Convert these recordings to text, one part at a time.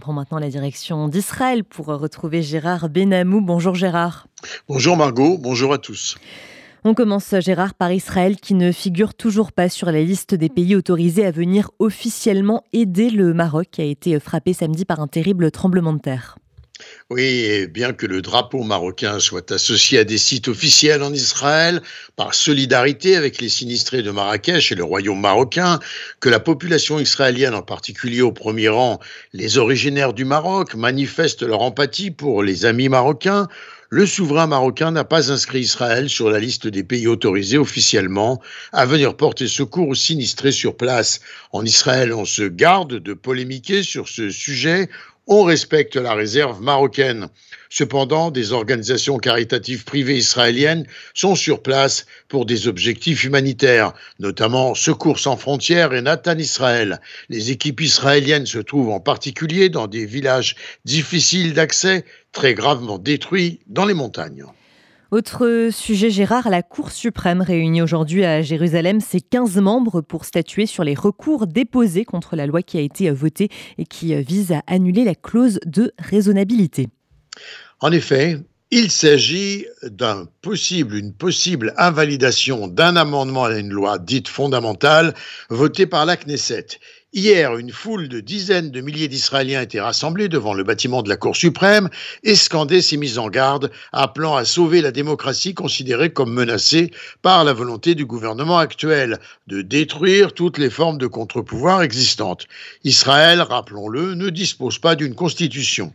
prend maintenant la direction d'Israël pour retrouver Gérard Benamou. Bonjour Gérard. Bonjour Margot, bonjour à tous. On commence Gérard par Israël qui ne figure toujours pas sur la liste des pays autorisés à venir officiellement aider le Maroc qui a été frappé samedi par un terrible tremblement de terre. Oui, et bien que le drapeau marocain soit associé à des sites officiels en Israël, par solidarité avec les sinistrés de Marrakech et le royaume marocain, que la population israélienne, en particulier au premier rang les originaires du Maroc, manifestent leur empathie pour les amis marocains, le souverain marocain n'a pas inscrit Israël sur la liste des pays autorisés officiellement à venir porter secours aux sinistrés sur place. En Israël, on se garde de polémiquer sur ce sujet on respecte la réserve marocaine. Cependant, des organisations caritatives privées israéliennes sont sur place pour des objectifs humanitaires, notamment Secours sans frontières et Nathan Israël. Les équipes israéliennes se trouvent en particulier dans des villages difficiles d'accès, très gravement détruits dans les montagnes. Autre sujet, Gérard, la Cour suprême réunit aujourd'hui à Jérusalem ses 15 membres pour statuer sur les recours déposés contre la loi qui a été votée et qui vise à annuler la clause de raisonnabilité. En effet, il s'agit d'un possible, possible invalidation d'un amendement à une loi dite fondamentale votée par la Knesset. Hier, une foule de dizaines de milliers d'Israéliens étaient rassemblés devant le bâtiment de la Cour suprême et scandaient ces mises en garde, appelant à sauver la démocratie considérée comme menacée par la volonté du gouvernement actuel de détruire toutes les formes de contre-pouvoir existantes. Israël, rappelons-le, ne dispose pas d'une constitution.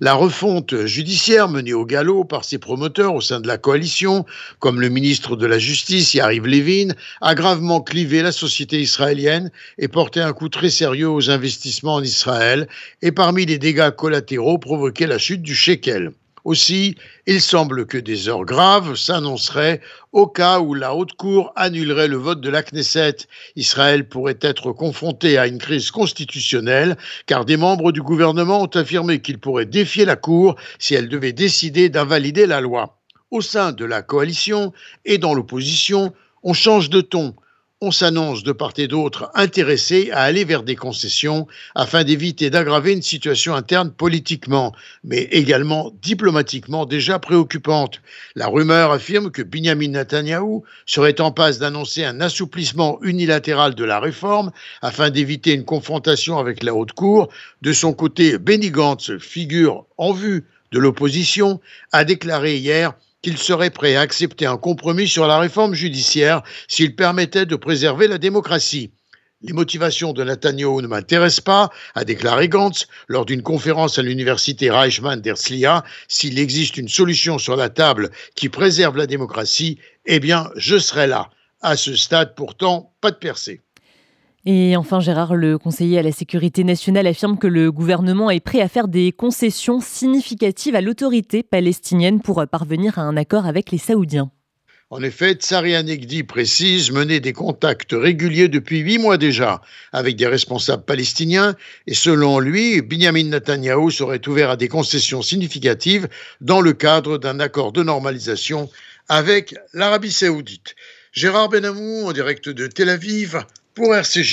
La refonte judiciaire menée au galop par ses promoteurs au sein de la coalition, comme le ministre de la Justice Yariv Levin, a gravement clivé la société israélienne et porté un coup très sérieux aux investissements en Israël et parmi les dégâts collatéraux provoqué la chute du shekel. Aussi, il semble que des heures graves s'annonceraient au cas où la Haute Cour annulerait le vote de la Knesset. Israël pourrait être confronté à une crise constitutionnelle car des membres du gouvernement ont affirmé qu'ils pourraient défier la Cour si elle devait décider d'invalider la loi. Au sein de la coalition et dans l'opposition, on change de ton on s'annonce de part et d'autre intéressé à aller vers des concessions afin d'éviter d'aggraver une situation interne politiquement, mais également diplomatiquement déjà préoccupante. La rumeur affirme que Benjamin Netanyahu serait en passe d'annoncer un assouplissement unilatéral de la réforme afin d'éviter une confrontation avec la haute cour. De son côté, Benny Gantz, figure en vue de l'opposition, a déclaré hier qu'il serait prêt à accepter un compromis sur la réforme judiciaire s'il permettait de préserver la démocratie. Les motivations de Netanyahu ne m'intéressent pas, a déclaré Gantz lors d'une conférence à l'université Reichmann d'Herzliya. S'il existe une solution sur la table qui préserve la démocratie, eh bien, je serai là. À ce stade, pourtant, pas de percée. Et enfin, Gérard, le conseiller à la sécurité nationale, affirme que le gouvernement est prêt à faire des concessions significatives à l'autorité palestinienne pour parvenir à un accord avec les Saoudiens. En effet, Tsari Negdi précise mener des contacts réguliers depuis huit mois déjà avec des responsables palestiniens et selon lui, Benjamin Netanyahu serait ouvert à des concessions significatives dans le cadre d'un accord de normalisation avec l'Arabie saoudite. Gérard Benamou en direct de Tel Aviv pour RCJ.